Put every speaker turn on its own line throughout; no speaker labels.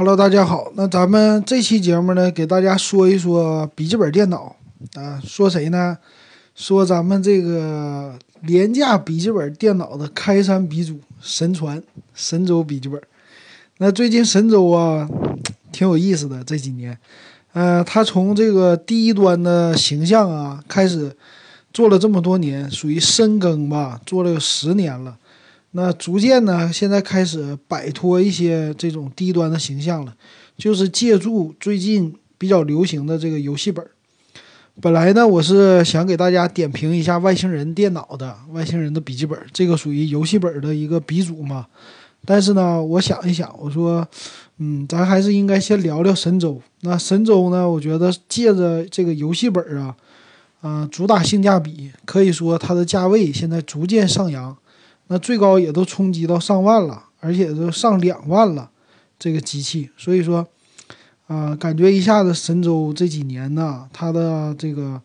Hello，大家好。那咱们这期节目呢，给大家说一说笔记本电脑啊。说谁呢？说咱们这个廉价笔记本电脑的开山鼻祖神传神州笔记本。那最近神州啊，挺有意思的这几年。呃，他从这个低端的形象啊开始做了这么多年，属于深耕吧，做了有十年了。那逐渐呢，现在开始摆脱一些这种低端的形象了，就是借助最近比较流行的这个游戏本。本来呢，我是想给大家点评一下外星人电脑的外星人的笔记本，这个属于游戏本的一个鼻祖嘛。但是呢，我想一想，我说，嗯，咱还是应该先聊聊神舟。那神舟呢，我觉得借着这个游戏本啊，啊，主打性价比，可以说它的价位现在逐渐上扬。那最高也都冲击到上万了，而且都上两万了，这个机器，所以说，啊，感觉一下子神州这几年呢，它的这个，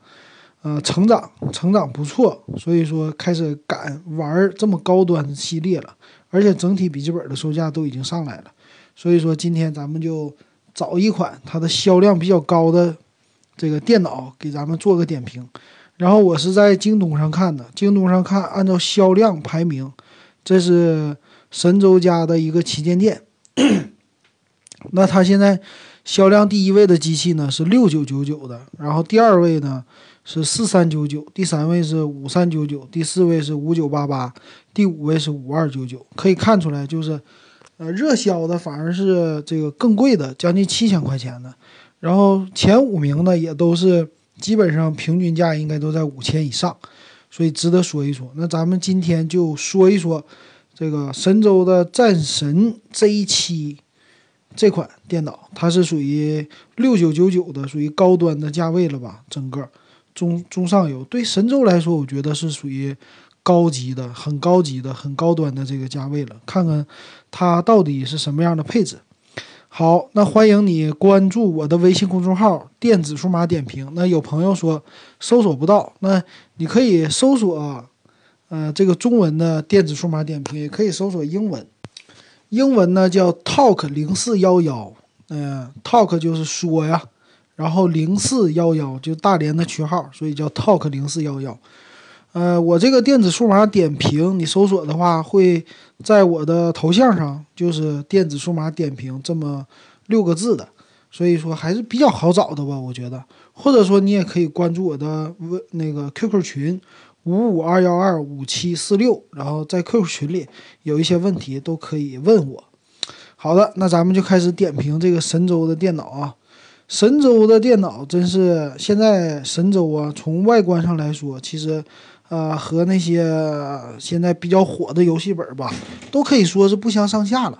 呃，成长成长不错，所以说开始敢玩这么高端系列了，而且整体笔记本的售价都已经上来了，所以说今天咱们就找一款它的销量比较高的这个电脑给咱们做个点评。然后我是在京东上看的，京东上看按照销量排名，这是神州家的一个旗舰店。那它现在销量第一位的机器呢是六九九九的，然后第二位呢是四三九九，第三位是五三九九，第四位是五九八八，第五位是五二九九。可以看出来，就是呃热销的反而是这个更贵的，将近七千块钱的。然后前五名呢也都是。基本上平均价应该都在五千以上，所以值得说一说。那咱们今天就说一说这个神州的战神 Z7 这款电脑，它是属于六九九九的，属于高端的价位了吧？整个中中上游，对神州来说，我觉得是属于高级的、很高级的、很高端的这个价位了。看看它到底是什么样的配置。好，那欢迎你关注我的微信公众号“电子数码点评”。那有朋友说搜索不到，那你可以搜索，呃，这个中文的“电子数码点评”，也可以搜索英文。英文呢叫 “talk 零四幺幺”，嗯，talk 就是说呀，然后零四幺幺就大连的区号，所以叫 talk 零四幺幺。呃，我这个电子数码点评，你搜索的话，会在我的头像上，就是电子数码点评这么六个字的，所以说还是比较好找的吧，我觉得。或者说你也可以关注我的微那个 QQ 群五五二幺二五七四六，然后在 QQ 群里有一些问题都可以问我。好的，那咱们就开始点评这个神州的电脑啊。神州的电脑真是现在神州啊，从外观上来说，其实。呃，和那些现在比较火的游戏本吧，都可以说是不相上下了。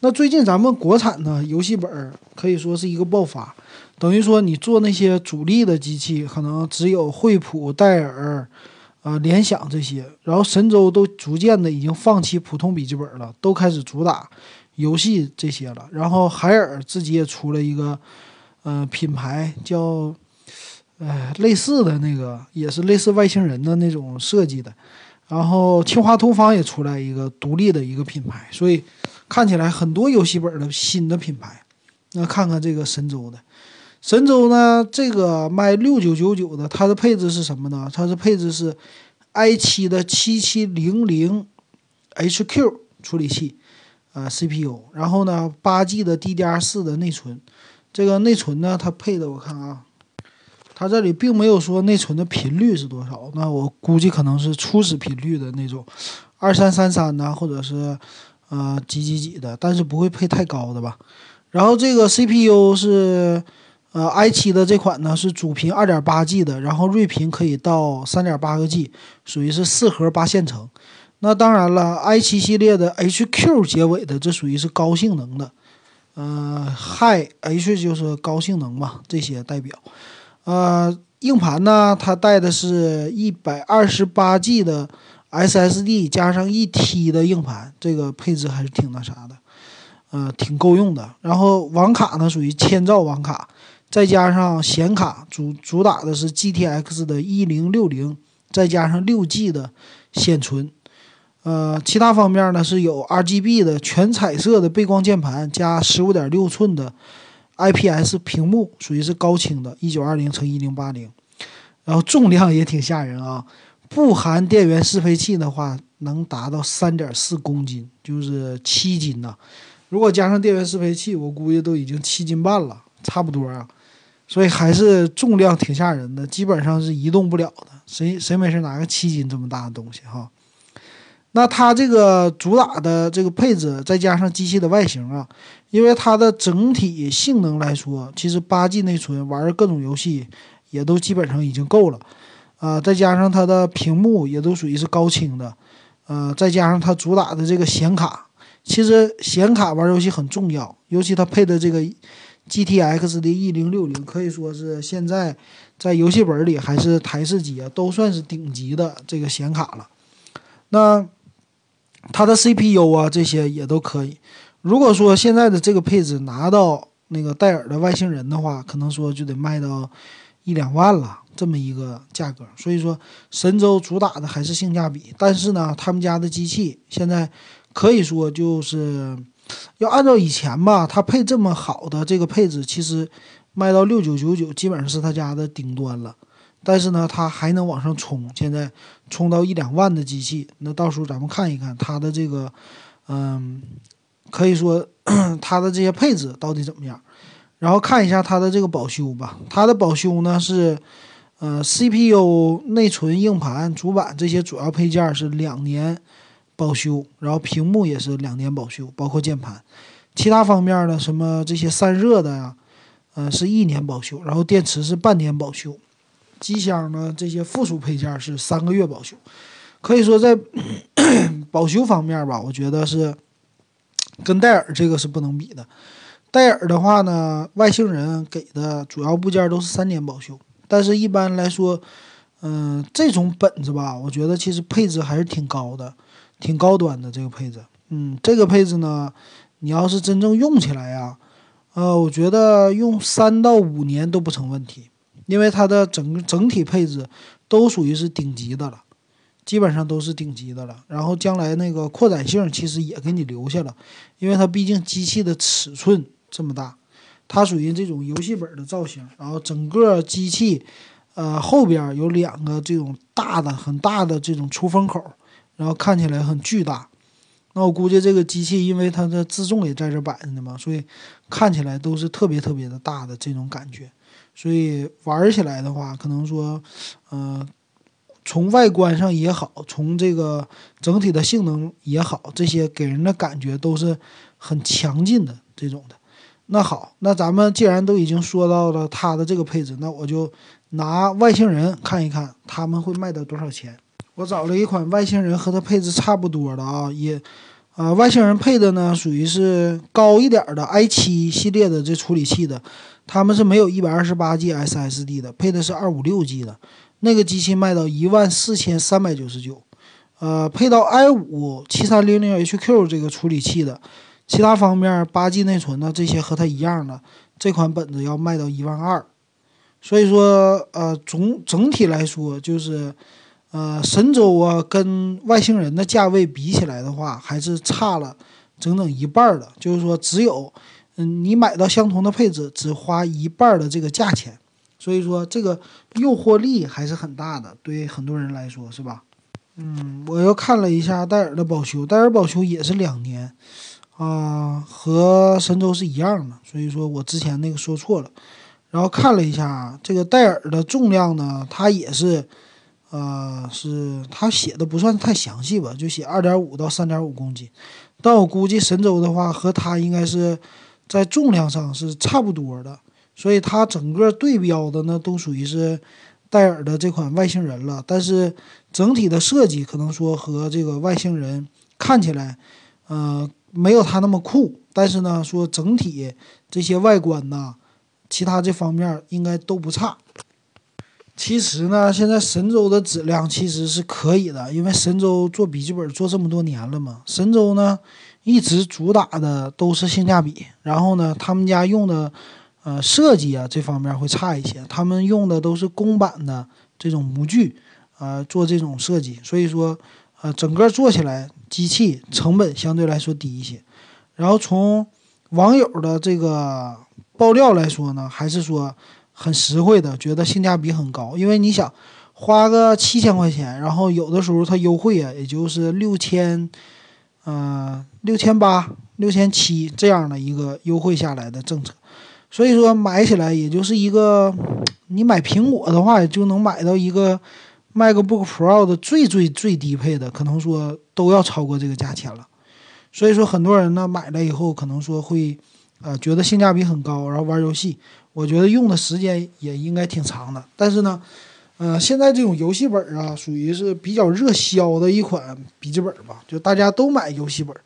那最近咱们国产的游戏本可以说是一个爆发，等于说你做那些主力的机器，可能只有惠普、戴尔、啊联想这些，然后神州都逐渐的已经放弃普通笔记本了，都开始主打游戏这些了。然后海尔自己也出了一个，呃，品牌叫。哎，类似的那个也是类似外星人的那种设计的，然后清华同方也出来一个独立的一个品牌，所以看起来很多游戏本的新的品牌。那看看这个神州的，神州呢，这个卖六九九九的，它的配置是什么呢？它的配置是 i 七的七七零零 HQ 处理器，啊 CPU，然后呢八 G 的 DDR 四的内存，这个内存呢，它配的我看啊。它这里并没有说内存的频率是多少，那我估计可能是初始频率的那种，二三三三呐，或者是，呃几几几的，但是不会配太高的吧。然后这个 CPU 是，呃 i 七的这款呢是主频二点八 G 的，然后睿频可以到三点八个 G，属于是四核八线程。那当然了，i 七系列的 HQ 结尾的，这属于是高性能的，呃，High H 就是高性能嘛，这些代表。呃，硬盘呢，它带的是一百二十八 G 的 SSD，加上一 T 的硬盘，这个配置还是挺那啥的，呃，挺够用的。然后网卡呢，属于千兆网卡，再加上显卡，主主打的是 GTX 的一零六零，再加上六 G 的显存，呃，其他方面呢是有 RGB 的全彩色的背光键盘加十五点六寸的 IPS 屏幕，属于是高清的，一九二零乘一零八零。然后重量也挺吓人啊，不含电源适配器的话，能达到三点四公斤，就是七斤呐。如果加上电源适配器，我估计都已经七斤半了，差不多啊。所以还是重量挺吓人的，基本上是移动不了的。谁谁没事拿个七斤这么大的东西哈？那它这个主打的这个配置，再加上机器的外形啊，因为它的整体性能来说，其实八 G 内存玩各种游戏也都基本上已经够了，啊，再加上它的屏幕也都属于是高清的，呃，再加上它主打的这个显卡，其实显卡玩游戏很重要，尤其它配的这个。GTX 的一零六零可以说是现在在游戏本里还是台式机啊，都算是顶级的这个显卡了。那它的 CPU 啊这些也都可以。如果说现在的这个配置拿到那个戴尔的外星人的话，可能说就得卖到一两万了这么一个价格。所以说神州主打的还是性价比，但是呢，他们家的机器现在可以说就是。要按照以前吧，它配这么好的这个配置，其实卖到六九九九，基本上是他家的顶端了。但是呢，它还能往上冲，现在冲到一两万的机器，那到时候咱们看一看它的这个，嗯，可以说 它的这些配置到底怎么样，然后看一下它的这个保修吧。它的保修呢是，呃，CPU、内存、硬盘、主板这些主要配件是两年。保修，然后屏幕也是两年保修，包括键盘，其他方面呢，什么这些散热的呀，呃，是一年保修，然后电池是半年保修，机箱呢这些附属配件是三个月保修，可以说在 保修方面吧，我觉得是跟戴尔这个是不能比的。戴尔的话呢，外星人给的主要部件都是三年保修，但是一般来说，嗯，这种本子吧，我觉得其实配置还是挺高的。挺高端的这个配置，嗯，这个配置呢，你要是真正用起来呀，呃，我觉得用三到五年都不成问题，因为它的整整体配置都属于是顶级的了，基本上都是顶级的了。然后将来那个扩展性其实也给你留下了，因为它毕竟机器的尺寸这么大，它属于这种游戏本的造型，然后整个机器，呃，后边有两个这种大的很大的这种出风口。然后看起来很巨大，那我估计这个机器因为它的自重也在这摆着呢嘛，所以看起来都是特别特别的大的这种感觉，所以玩起来的话，可能说，呃，从外观上也好，从这个整体的性能也好，这些给人的感觉都是很强劲的这种的。那好，那咱们既然都已经说到了它的这个配置，那我就拿外星人看一看，他们会卖到多少钱。我找了一款外星人和它配置差不多的啊，也，呃，外星人配的呢属于是高一点的 i7 系列的这处理器的，他们是没有一百二十八 G SSD 的，配的是二五六 G 的，那个机器卖到一万四千三百九十九，呃，配到 i5 七三零零 HQ 这个处理器的，其他方面八 G 内存呢这些和它一样的，这款本子要卖到一万二，所以说呃总整体来说就是。呃，神州啊，跟外星人的价位比起来的话，还是差了整整一半的。就是说，只有嗯，你买到相同的配置，只花一半的这个价钱。所以说，这个诱惑力还是很大的，对很多人来说，是吧？嗯，我又看了一下戴尔的保修，戴尔保修也是两年啊，和神州是一样的。所以说我之前那个说错了。然后看了一下这个戴尔的重量呢，它也是。呃，是它写的不算太详细吧，就写二点五到三点五公斤，但我估计神州的话和它应该是在重量上是差不多的，所以它整个对标的呢都属于是戴尔的这款外星人了，但是整体的设计可能说和这个外星人看起来，呃，没有它那么酷，但是呢说整体这些外观呐，其他这方面应该都不差。其实呢，现在神州的质量其实是可以的，因为神州做笔记本做这么多年了嘛。神州呢，一直主打的都是性价比，然后呢，他们家用的，呃，设计啊这方面会差一些，他们用的都是公版的这种模具，呃，做这种设计，所以说，呃，整个做起来机器成本相对来说低一些。然后从网友的这个爆料来说呢，还是说很实惠的，觉得性价比很高。因为你想花个七千块钱，然后有的时候它优惠啊，也就是六千，嗯，六千八、六千七这样的一个优惠下来的政策。所以说买起来也就是一个，你买苹果的话，就能买到一个 MacBook Pro 的最最最低配的，可能说都要超过这个价钱了。所以说很多人呢买了以后，可能说会，呃，觉得性价比很高，然后玩游戏，我觉得用的时间也应该挺长的。但是呢，呃，现在这种游戏本儿啊，属于是比较热销的一款笔记本吧，就大家都买游戏本儿。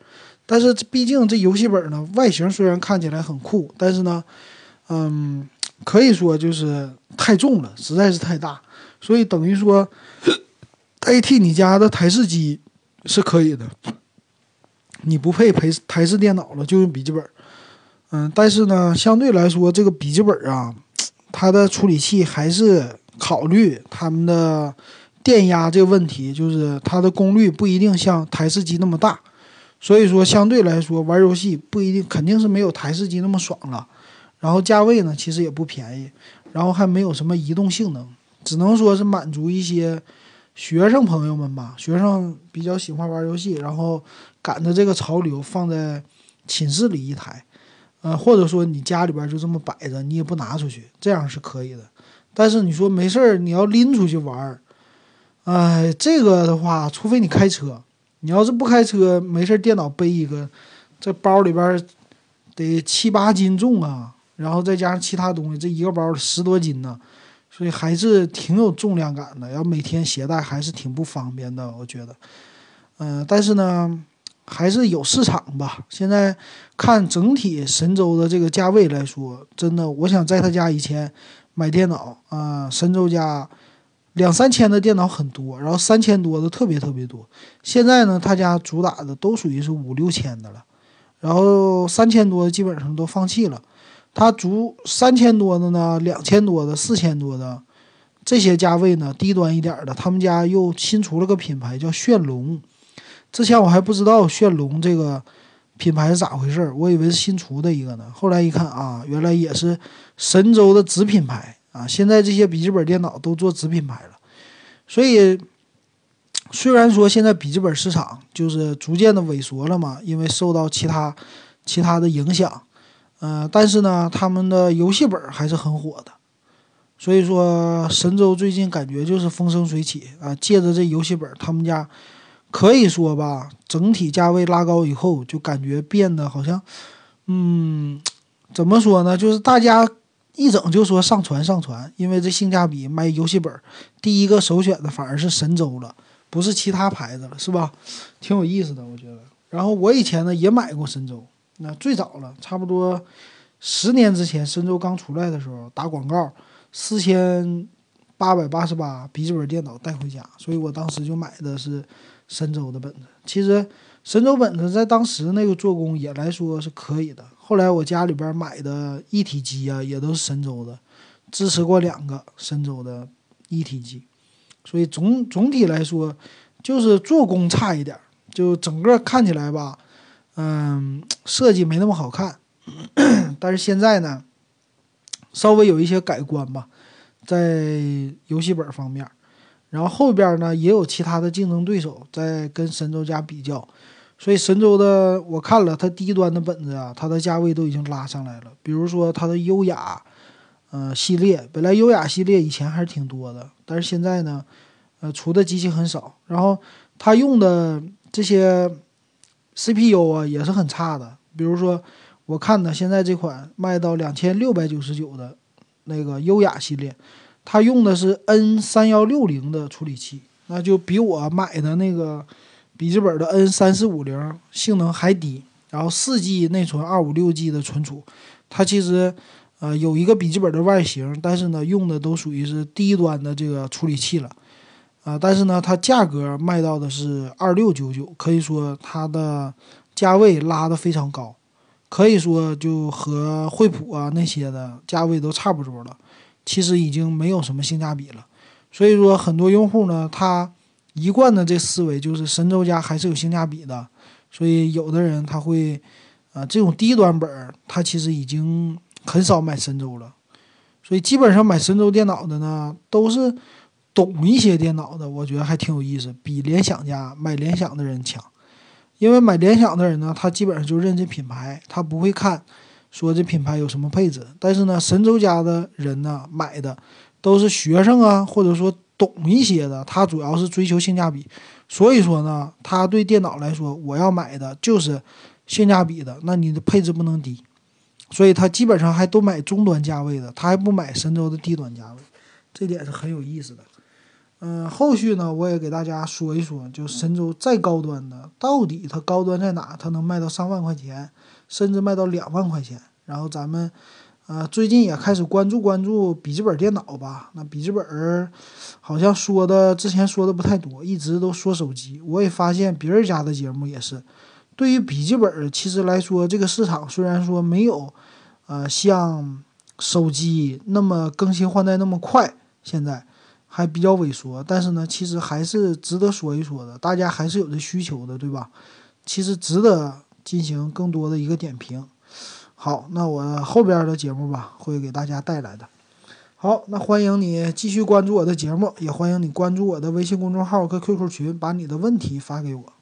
但是毕竟这游戏本儿呢，外形虽然看起来很酷，但是呢。嗯，可以说就是太重了，实在是太大，所以等于说 代替你家的台式机是可以的。你不配台台式电脑了，就用笔记本。嗯，但是呢，相对来说，这个笔记本啊，它的处理器还是考虑他们的电压这个问题，就是它的功率不一定像台式机那么大，所以说相对来说玩游戏不一定肯定是没有台式机那么爽了。然后价位呢，其实也不便宜，然后还没有什么移动性能，只能说是满足一些学生朋友们吧。学生比较喜欢玩游戏，然后赶着这个潮流，放在寝室里一台，呃，或者说你家里边就这么摆着，你也不拿出去，这样是可以的。但是你说没事儿，你要拎出去玩，哎，这个的话，除非你开车，你要是不开车，没事儿，电脑背一个，这包里边得七八斤重啊。然后再加上其他东西，这一个包十多斤呢，所以还是挺有重量感的。要每天携带还是挺不方便的，我觉得。嗯，但是呢，还是有市场吧。现在看整体神州的这个价位来说，真的，我想在他家以前买电脑啊，神州家两三千的电脑很多，然后三千多的特别特别多。现在呢，他家主打的都属于是五六千的了，然后三千多基本上都放弃了。它足三千多的呢，两千多的，四千多的，这些价位呢，低端一点的，他们家又新出了个品牌叫炫龙。之前我还不知道炫龙这个品牌是咋回事我以为是新出的一个呢。后来一看啊，原来也是神州的子品牌啊。现在这些笔记本电脑都做子品牌了，所以虽然说现在笔记本市场就是逐渐的萎缩了嘛，因为受到其他其他的影响。嗯，但是呢，他们的游戏本还是很火的，所以说神州最近感觉就是风生水起啊。借着这游戏本，他们家可以说吧，整体价位拉高以后，就感觉变得好像，嗯，怎么说呢？就是大家一整就说上传上传，因为这性价比，卖游戏本第一个首选的反而是神州了，不是其他牌子了，是吧？挺有意思的，我觉得。然后我以前呢也买过神州。那最早了，差不多十年之前，神州刚出来的时候打广告，四千八百八十八笔记本电脑带回家，所以我当时就买的是神州的本子。其实神州本子在当时那个做工也来说是可以的。后来我家里边买的一体机啊，也都是神州的，支持过两个神州的一体机，所以总总体来说就是做工差一点，就整个看起来吧。嗯，设计没那么好看，但是现在呢，稍微有一些改观吧，在游戏本方面，然后后边呢也有其他的竞争对手在跟神州家比较，所以神州的我看了它低端的本子啊，它的价位都已经拉上来了，比如说它的优雅，呃系列，本来优雅系列以前还是挺多的，但是现在呢，呃出的机器很少，然后它用的这些。CPU 啊也是很差的，比如说我看的现在这款卖到两千六百九十九的那个优雅系列，它用的是 N 三幺六零的处理器，那就比我买的那个笔记本的 N 三四五零性能还低。然后四 G 内存，二五六 G 的存储，它其实呃有一个笔记本的外形，但是呢用的都属于是低端的这个处理器了。啊，但是呢，它价格卖到的是二六九九，可以说它的价位拉的非常高，可以说就和惠普啊那些的价位都差不多了。其实已经没有什么性价比了。所以说，很多用户呢，他一贯的这思维就是神州家还是有性价比的，所以有的人他会，啊，这种低端本儿，他其实已经很少买神州了，所以基本上买神州电脑的呢，都是懂一些电脑的，我觉得还挺有意思，比联想家买联想的人强，因为买联想的人呢，他基本上就认这品牌，他不会看说这品牌有什么配置，但是呢，神州家的人呢买的。都是学生啊，或者说懂一些的，他主要是追求性价比，所以说呢，他对电脑来说，我要买的就是性价比的，那你的配置不能低，所以他基本上还都买中端价位的，他还不买神州的低端价位，这点是很有意思的。嗯，后续呢，我也给大家说一说，就神州再高端的，到底它高端在哪？它能卖到上万块钱，甚至卖到两万块钱，然后咱们。呃，最近也开始关注关注笔记本电脑吧。那笔记本儿好像说的之前说的不太多，一直都说手机。我也发现别人家的节目也是，对于笔记本儿其实来说，这个市场虽然说没有呃像手机那么更新换代那么快，现在还比较萎缩，但是呢，其实还是值得说一说的。大家还是有这需求的，对吧？其实值得进行更多的一个点评。好，那我后边的节目吧，会给大家带来的。好，那欢迎你继续关注我的节目，也欢迎你关注我的微信公众号和 QQ 群，把你的问题发给我。